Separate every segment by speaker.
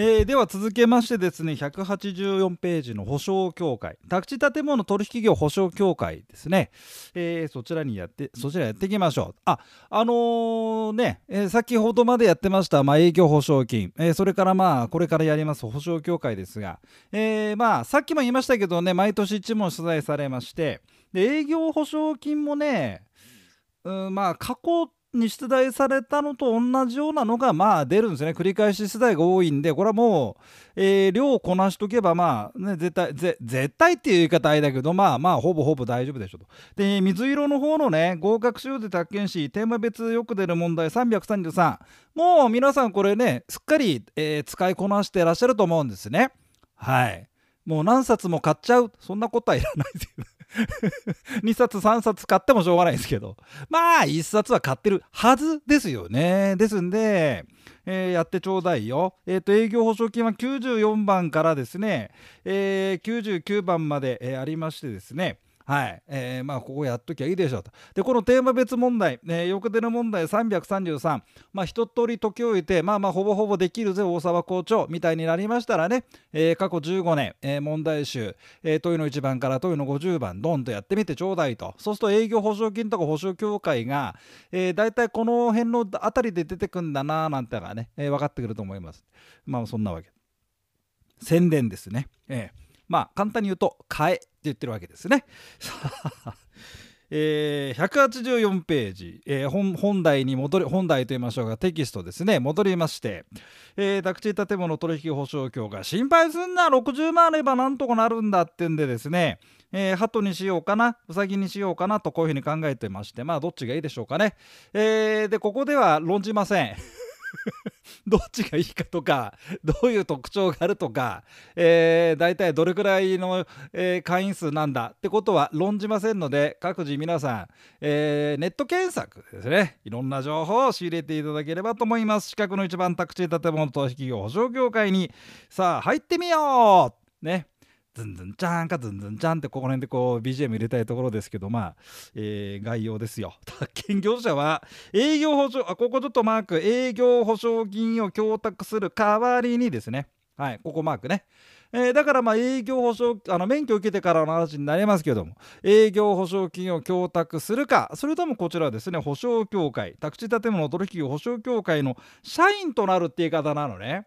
Speaker 1: えー、では続けましてですね184ページの保証協会。宅地建物取引業保証協会ですね、えー、そちらにやってそちらやっていきましょう。ああのー、ね、えー、先ほどまでやってました、まあ、営業保証金、え、それからまあこれからやります保証協会ですが、えー、まあさっきも言いましたけどね毎年1問取材されまして。で営業保証金もねうんまあ過去に出題されたのと同じようなのがまあ出るんですね。繰り返し出題が多いんでこれはもう、えー、量をこなしとけばまあね絶対絶対っていう言い方あれだけどまあまあほぼほぼ大丈夫でしょと。で水色の方のね合格しようで宅建士テーマ別よく出る問題333もう皆さんこれねすっかり、えー、使いこなしてらっしゃると思うんですね。はい。もう何冊も買っちゃう。そんなことはいらないです2冊3冊買ってもしょうがないですけど。まあ1冊は買ってるはずですよね。ですんで、えー、やってちょうだいよ。えっ、ー、と営業保証金は94番からですね、えー、99番まで、えありましてですねはい、えー、まあここやっときゃいいでしょうと。でこのテーマ別問題、えー、横手の問題333まあ一通り解き終えてまあまあほぼほぼできるぜ大沢校長みたいになりましたらね、えー、過去15年、えー、問題集、えー、問いの1番から問いの50番ドンとやってみてちょうだいとそうすると営業保証金とか保証協会が、えー、大体この辺のあたりで出てくんだななんてのがね、えー、分かってくると思います。まあそんなわけ。宣伝ですね。えーまあ簡単に言うと「買え」って言ってるわけですね。えー、184ページ、えー、本本題に戻り本題と言いましょうかテキストですね。戻りまして、えー、宅地建物取引保証協が心配すんな。60万あればなんとかなるんだってんでですね。えー、鳩にしようかな。うさぎにしようかなとこういうふうに考えてまして。まあどっちがいいでしょうかね、えー、でここでは論じません。どっちがいいかとかどういう特徴があるとか、えー、大体どれくらいの、えー、会員数なんだってことは論じませんので各自皆さん、えー、ネット検索ですね。いろんな情報を仕入れていただければと思います。四角の一番宅地建物投資企業保証業界に。さあ入ってみよう。ね。ズンズンチャンかズンズンチャンってここら辺でこう BGM 入れたいところですけどまあ、えー、概要ですよ。宅建業者は営業保証あここちょっとマーク営業保証金を供託する代わりにですねはいここマークね。えー、だからまあ営業保証あの免許を受けてからの話になりますけども営業保証金を供託するかそれともこちらですね保証協会宅地建物取引保証協会の社員となるって言い方なのね。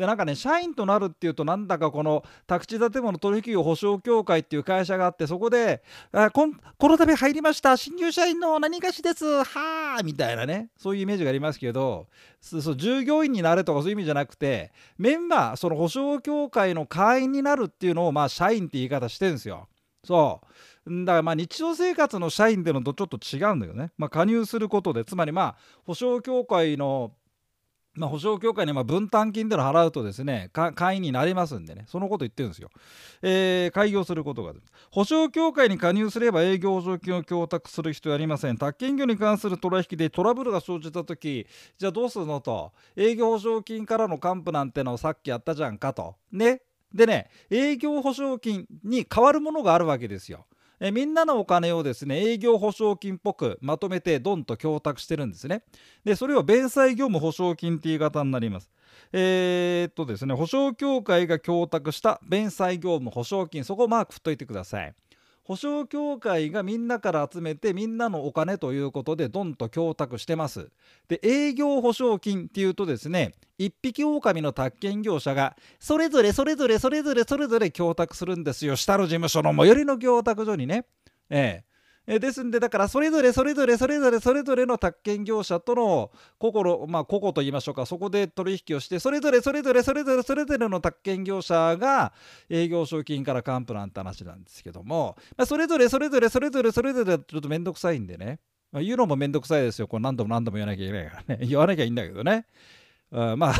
Speaker 1: でなんかね社員となるっていうとなんだかこの宅地建物取引業保証協会っていう会社があってそこであここの度入りました新入社員の何がしですはあみたいなねそういうイメージがありますけどそう従業員になれとかそういう意味じゃなくてメンバーその保証協会の会員になるっていうのをまあ社員って言い方してるんですよ。そうだからまあ日常生活の社員っていうのとちょっと違うんだよね。まあ、加入することでつまりまあ保証協会のまあ、保証協会にま分担金での払うとですね会員になりますんでねそのこと言ってるんですよ、えー、開業することが保証協会に加入すれば営業保証金を供託する必要ありません。宅建業に関する取引でトラブルが生じた時じゃあどうするのと。営業保証金からの還付なんてのをさっきやったじゃんかと。ね。でね営業保証金に変わるものがあるわけですよ。えみんなのお金をですね営業保証金っぽくまとめてドンと供託してるんですね。でそれを弁済業務保証金っていう言い方になります。えー、っとですね保証協会が供託した弁済業務保証金そこをマーク振っといてください。保証協会がみんなから集めてみんなのお金ということでどんと供託してます。で営業保証金っていうとですね一匹狼の宅建業者がそれぞれそれぞれそれぞれそれぞれ供託するんですよ下の事務所の最寄りの供託所にね。えええですんでだからそれぞれそれぞれそれぞれそれぞれの宅建業者との心まあ個々と言いましょうか。そこで取引をしてそれぞれそれぞれそれぞれそれぞれの宅建業者が営業賞金から還付なんて話なんですけども、まあ、それぞれそれぞれそれぞれそれぞれちょっと面倒くさいんでね、まあ、言うのも面倒くさいですよ。これ何度も何度も言わなきゃいけないからね。言わなきゃいいんだけどね、うん、まあ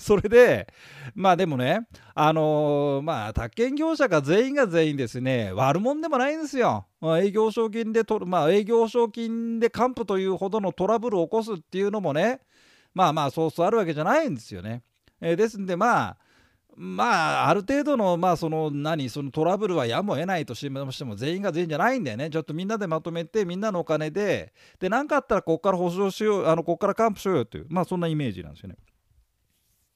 Speaker 1: それでまあでもねあのー、まあ宅建業者が全員が全員ですね悪者でもないんですよ。まあ、営業賞金でとまあ営業賞金で還付というほどのトラブルを起こすっていうのもねまあまあそうそうあるわけじゃないんですよね。えー、ですんでまあまあある程度のまあその何そのトラブルはやむを得ないとしても全員が全員じゃないんだよねちょっとみんなでまとめてみんなのお金でで何かあったらここから保証しようあのここから還付しようよというまあそんなイメージなんですよね。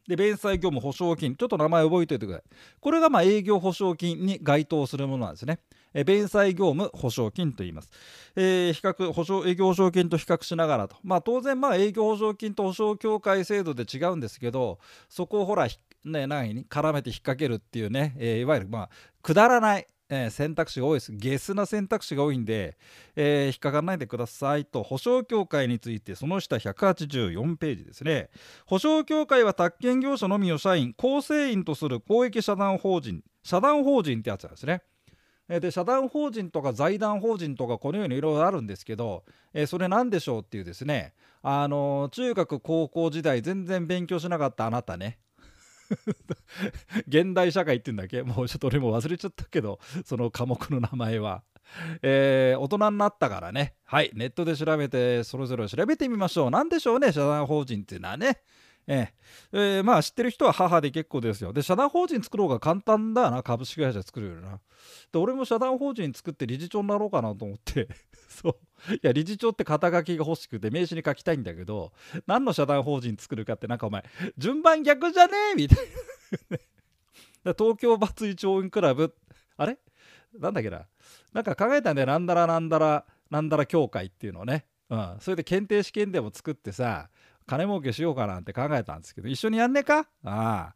Speaker 1: で弁済業務保証金。ちょっと名前覚えておいてください。これがま営業保証金に該当するものなんですね。え弁済業務保証金と言います、えー、比較保証営業保証金と比較しながらと。まあ当然まあ営業保証金と保証協会制度で違うんですけどそこをほらね何に絡めて引っ掛けるっていうね、えー、いわゆるまあくだらないえー、選択肢が多いです。ゲスな選択肢が多いんで、えー、引っかからないでくださいと、保証協会についてその下184ページですね。保証協会は宅建業者のみを社員、構成員とする公益社団法人、社団法人ってやつなんですね。で社団法人とか財団法人とかこのようにいろいろあるんですけど、えー、それ何でしょうっていうですねあの中学高校時代全然勉強しなかったあなたね 現代社会って言うんだっけ？もうちょっと俺も忘れちゃったけどその科目の名前は。えー、大人になったからね。はい。ネットで調べてそれぞれ調べてみましょう。何でしょうね。社団法人っていうのはね。ええー、まあ知ってる人は母で結構ですよ。で、社団法人作ろうが簡単だよな、株式会社作るよりな。で、俺も社団法人作って理事長になろうかなと思って、そう。いや、理事長って肩書きが欲しくて名刺に書きたいんだけど、何の社団法人作るかってなんかお前、順番逆じゃねえみたいな。東京バツイチ応援クラブ、あれ？なんだっけな。なんか考えたんだよ。なんだらなんだら、なんだら協会っていうのをね。うん。それで検定試験でも作ってさ、金儲けしようかなんて考えたんですけど一緒にやんねえか？ああ、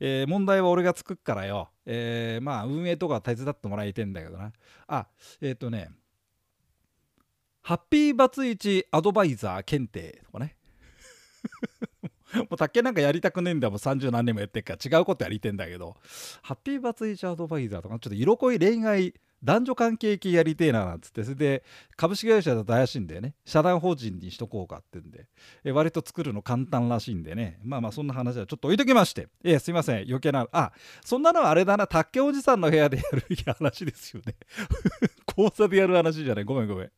Speaker 1: えー、問題は俺が作っからよ、えー、まあ運営とか手伝ってもらいてんだけどな。あえっ、ー、とねハッピーバツイチアドバイザー検定とかね。もう竹なんかやりたくねえんだもん。30何年もやってっから。違うことやりてんだけど。ハッピーバツイチアドバイザーとかちょっと色恋恋愛男女関係系やりてえななんつってそれで株式会社だと怪しいんだよね。社団法人にしとこうかってんで。え割と作るの簡単らしいんでね。まあまあそんな話はちょっと置いときまして。えすいません。余計なあそんなのはあれだな。竹おじさんの部屋でやる話ですよね。講座でやる話じゃない。ごめんごめん。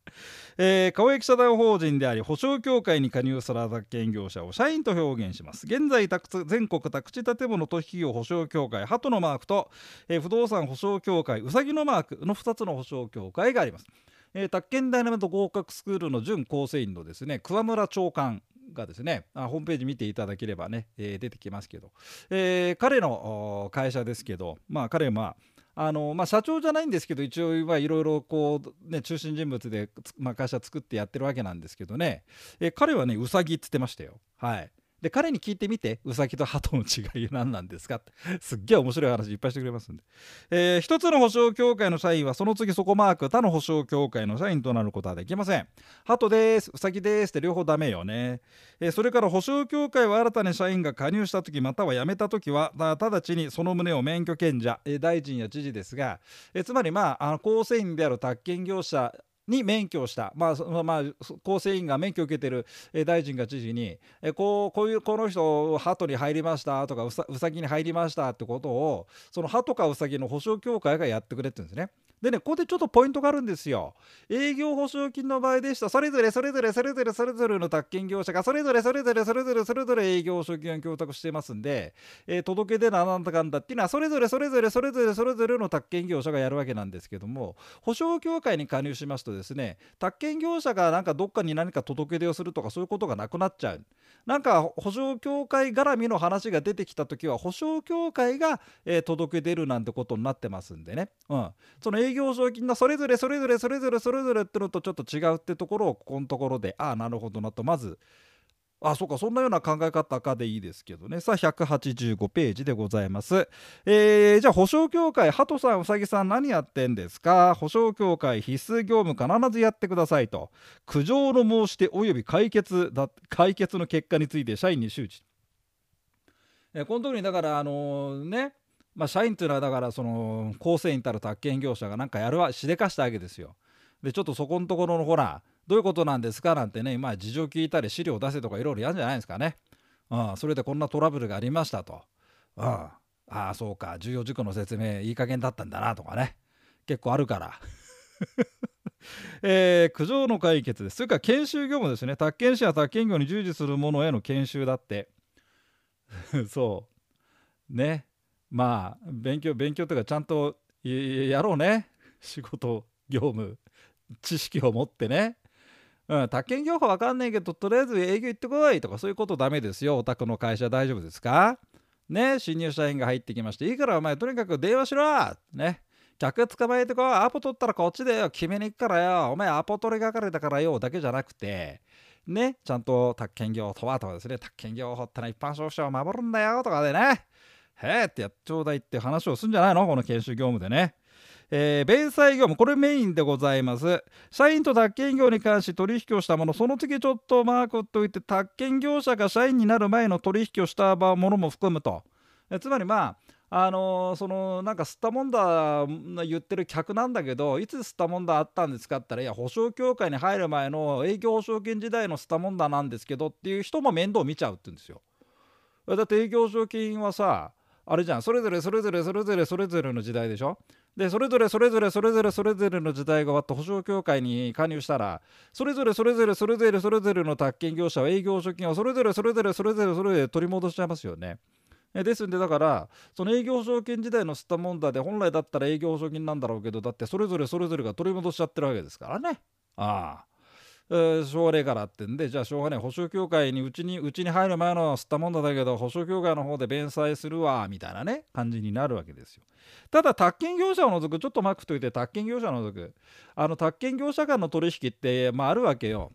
Speaker 1: えー、川駅社団法人であり保証協会に加入する宅建業者を社員と表現します。現在全国宅地建物取引業保証協会鳩のマークと、えー、不動産保証協会うさぎのマークの2つの保証協会があります。えー、宅建ダイナメント合格スクールの準構成員のですね桑村長官がですねあホームページ見ていただければね、えー、出てきますけど、えー、彼の会社ですけどまあ彼はまああのまあ、社長じゃないんですけど一応いろいろこう、ね、中心人物で、まあ、会社作ってやってるわけなんですけどね、え彼はねうさぎっつってましたよ。はいで彼に聞いてみてウサギと鳩の違い何なんですか？ってすっげえ面白い話いっぱいしてくれますんで、えー、一つの保証協会の社員はその次そこマーク他の保証協会の社員となることはできません。鳩ですウサギですって両方ダメよね、えー、それから保証協会は新たに社員が加入した時または辞めた時は直ちにその旨を免許権者、えー、大臣や知事ですが、えー、つまりまああの構成員である宅建業者に免許をした、まあまあ、構成員が免許を受けてる大臣が知事にえこうこういうこの人鳩に入りましたとかうさうさぎに入りましたってことをその鳩かうさぎの保証協会がやってくれって言うんですね。でね、ここでちょっとポイントがあるんですよ。営業保証金の場合でした、それぞれそれぞれそれぞれそれぞれの宅建業者がそれぞれそれぞれそれぞれそれぞれ営業保証金を供託してますんで、えー、届け出ななんだかんだっていうのはそれぞれそれぞれそれぞれそれぞれの宅建業者がやるわけなんですけども、保証協会に加入しますとですね、宅建業者がなんかどっかに何か届け出をするとかそういうことがなくなっちゃう。なんか保証協会絡みの話が出てきた時は保証協会が、えー、届け出るなんてことになってますんでね。うん。その営業賞金のそれぞれそれぞれそれぞれそれぞれってのとちょっと違うってところをここのところでああなるほどなと。まずあそうかそんなような考え方かでいいですけどね。さあ185ページでございます、えー、じゃあ保証協会ハトさんうさぎさん何やってんですか？保証協会必須業務必ずやってくださいと。苦情の申し出および解決だ解決の結果について社員に周知。えこの時にだからあのー、ねまあ、社員というのはだからその構成員たる宅建業者がなんかやるわしでかしたわけですよ。でちょっとそこのところのほらどういうことなんですかなんてねま事情聞いたり資料出せとかいろいろやるんじゃないですかね。うん、それでこんなトラブルがありましたと。うん、ああそうか重要事項の説明いい加減だったんだなとかね結構あるから。えー、苦情の解決です。それから研修業務ですね。宅建士や宅建業に従事する者への研修だって。そう。ね。まあ勉強勉強というかちゃんとやろうね。仕事業務知識を持ってね。うん、宅建業法わかんないけどとりあえず営業行ってこいとかそういうことダメですよ。お宅の会社大丈夫ですか？ね新入社員が入ってきましていいからお前とにかく電話しろ！ね。客捕まえてこうアポ取ったらこっちでよ。決めに行くからよ。お前アポ取り係だからよ。だけじゃなくて。ねちゃんと宅建業とはとかですね。宅建業法ってのは一般消費者を守るんだよ。とかでね。へえってやっちょうだいって話をするんじゃないの？この研修業務でね。えー、弁済業務、これメインでございます。社員と宅建業に関し取引をしたもの、その次ちょっとマークといて、宅建業者が社員になる前の取引をしたものも含むと。えつまりまあ、あのー、そのなんか吸ったもんだ言ってる客なんだけどいつ吸ったもんだあったんですかって言ったらいや保証協会に入る前の営業保証金時代の吸ったもんだなんですけどっていう人も面倒見ちゃうって言うんですよ。だって営業保証金はさあれじゃんそれぞれそれぞれそれぞれそれぞれの時代でしょ？でそれぞれそれぞれそれぞれそれぞれの時代が終わって保証協会に加入したらそれぞれそれぞれそれぞれそれぞれの宅建業者は営業所金をそれぞれそれぞれそれぞれそれぞれ取り戻しちゃいますよね。ですんでだからその営業保証金時代の吸ったもんだで本来だったら営業保証金なんだろうけどだってそれぞれそれぞれが取り戻しちゃってるわけですからね。ああえしょうがねえからってんでじゃあしょうがねえ保証協会にうちにうちに入る前の吸ったもんだだけど保証協会の方で弁済するわみたいなね感じになるわけですよ。ただ宅建業者を除くちょっとマックといて宅建業者を除く。あの宅建業者間の取引ってまああるわけよ。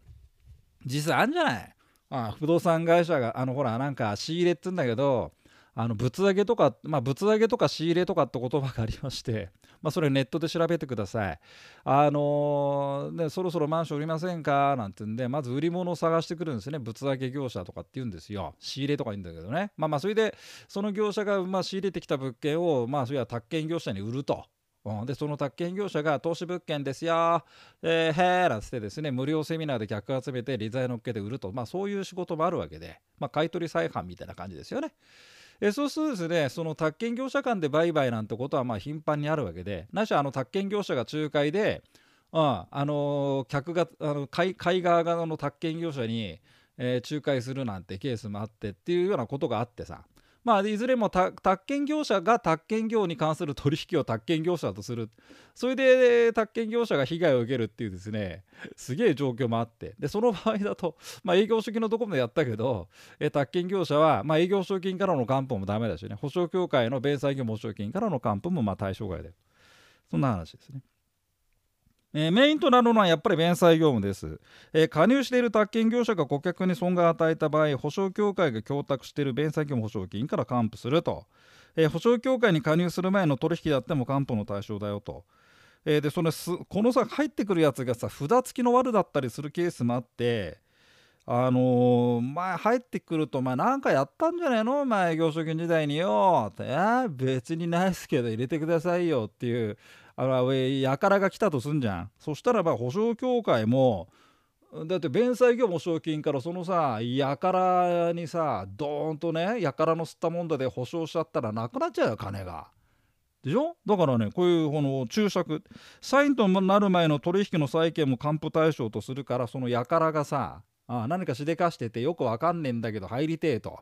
Speaker 1: 実際あるんじゃない？あ不動産会社があのほらなんか仕入れって言うんだけどあのぶつ上げとか、まあ、ぶつ上げとか仕入れとかって言葉がありまして、まあ、それネットで調べてください。あのー、ね、そろそろマンション売りませんかなんて言うんで、まず売り物を探してくるんですね。ぶつ上げ業者とかって言うんですよ。仕入れとか言うんだけどね。まあまあ、それで、その業者がまあ仕入れてきた物件を、まあ、それは宅建業者に売ると。うん、でその宅建業者が投資物件ですよ、えー、へーなんつってですね無料セミナーで客集めて利材乗っけて売ると、まあ、そういう仕事もあるわけで、まあ、買取再販みたいな感じですよね。えそうするとですねその宅建業者間で売買なんてことはまあ頻繁にあるわけでなしあの宅建業者が仲介で、うん、あのー、客があの買い側側の宅建業者に、えー、仲介するなんてケースもあってっていうようなことがあってさ。まあ、いずれも宅建業者が宅建業に関する取引を宅建業者とする。それで宅建業者が被害を受けるっていうですねすげえ状況もあって。でその場合だと、まあ、営業主義のところでやったけどえ宅建業者は、まあ、営業賞金からの還付もダメだしね。保証協会の弁済業務保証金からの還付もまあ対象外でそんな話ですね。えー、メインとなるのはやっぱり弁済業務です、えー、加入している宅建業者が顧客に損害を与えた場合保証協会が供託している弁済業務保証金から還付すると、えー、保証協会に加入する前の取引であっても還付の対象だよと、えでそのすこのさ入ってくるやつがさ札付きの悪だったりするケースもあってあのー、前入ってくると、まあ、なんかやったんじゃないの？前業所金時代によ。って、別にないですけど入れてくださいよっていうあのやからが来たとすんじゃんそしたらば保証協会もだって弁済業保証金からそのさやからにさドーンとねやからの吸ったもんだで保証しちゃったらなくなっちゃうよ金が。でしょ？だからねこういうこの注釈サインとなる前の取引の債権も還付対象とするからそのやからがさあ何かしでかしててよくわかんねえんだけど入りてえと。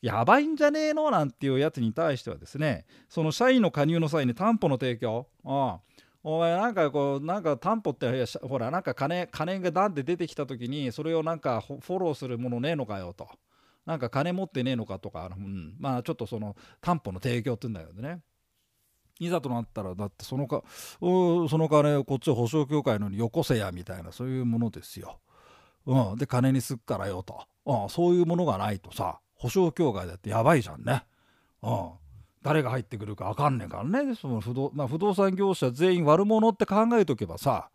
Speaker 1: やばいんじゃねえの？なんていうやつに対してはですねその社員の加入の際に担保の提供。ああ。お前なんかこうなんか担保ってほらなんか金金がダンって出てきた時にそれをなんかフォローするものねえのかよと。なんか金持ってねえのかとか、うん、まあちょっとその担保の提供って言うんだけどね。いざとなったらだってそのかその金をこっち保証協会のによこせやみたいなそういうものですよ。うん、で金にすっからよと、うん、そういうものがないとさ。保証協会だってやばいじゃんね。うん。誰が入ってくるか分かんねえからねその不動,、まあ、不動産業者全員悪者って考えとけばさ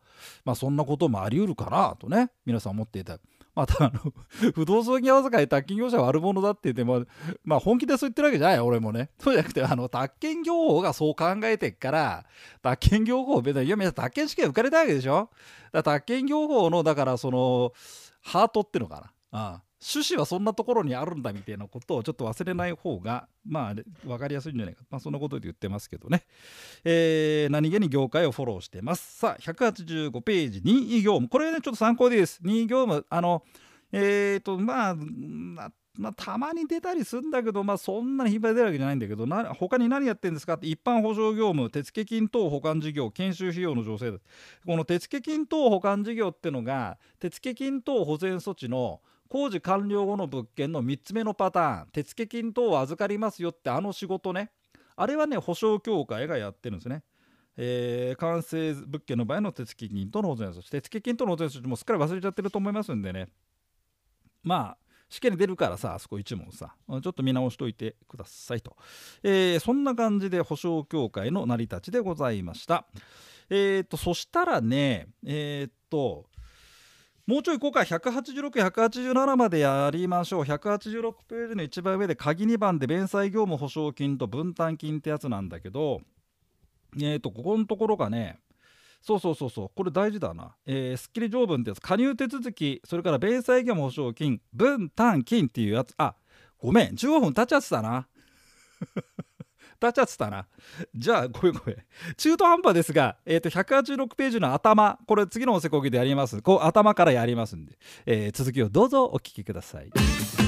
Speaker 1: まあそんなこともあり得るかなとね皆さん思っていた。またあの 不動産業界宅建業者は悪者だって言ってもまあ本気でそう言ってるわけじゃない俺もねそうじゃなくてあの宅建業法がそう考えてっから宅建業法別にいや宅建試験受かれたわけでしょ？だ宅建業法のだからそのハートっていうのかな、うん、趣旨はそんなところにあるんだみたいなことをちょっと忘れない方がまあ分かりやすいんじゃないか、まあ、そんなことで言ってますけどね、えー、何気に業界をフォローしてます。さあ185ページ任意業務。これねちょっと参考でいいです。任意業務あのえっ、ー、とまあまあ、たまに出たりするんだけど、まあ、そんなに頻繁に出るわけじゃないんだけどな他に何やってるんですかって。一般保証業務手付金等保管事業研修費用の助成この手付金等保管事業ってのが手付金等保全措置の工事完了後の物件の3つ目のパターン手付金等を預かりますよってあの仕事ね。あれはね保証協会がやってるんですね。えー、完成物件の場合の手付金との保全措置。手付金との保全措置もすっかり忘れちゃってると思いますんでね。まあ試験に出るからさあそこ1問さちょっと見直しといてくださいと、えー、そんな感じで保証協会の成り立ちでございました。えー、とそしたらねえー、っともうちょいこうか。186187までやりましょう。186ページの一番上で鍵2番で弁済業務保証金と分担金ってやつなんだけどえっ、ー、とここのところがねそうそうそうそうこれ大事だな、えー、スッキリ条文ってやつ。加入手続きそれから弁済業務保証金分担金っていうやつ。あごめん。15分経っちゃってたな。経っちゃってたな。じゃあごめんごめん。中途半端ですが、えー、と186ページの頭。これ次のおせこぎでやります。こう頭からやりますんで、えー、続きをどうぞお聞きください。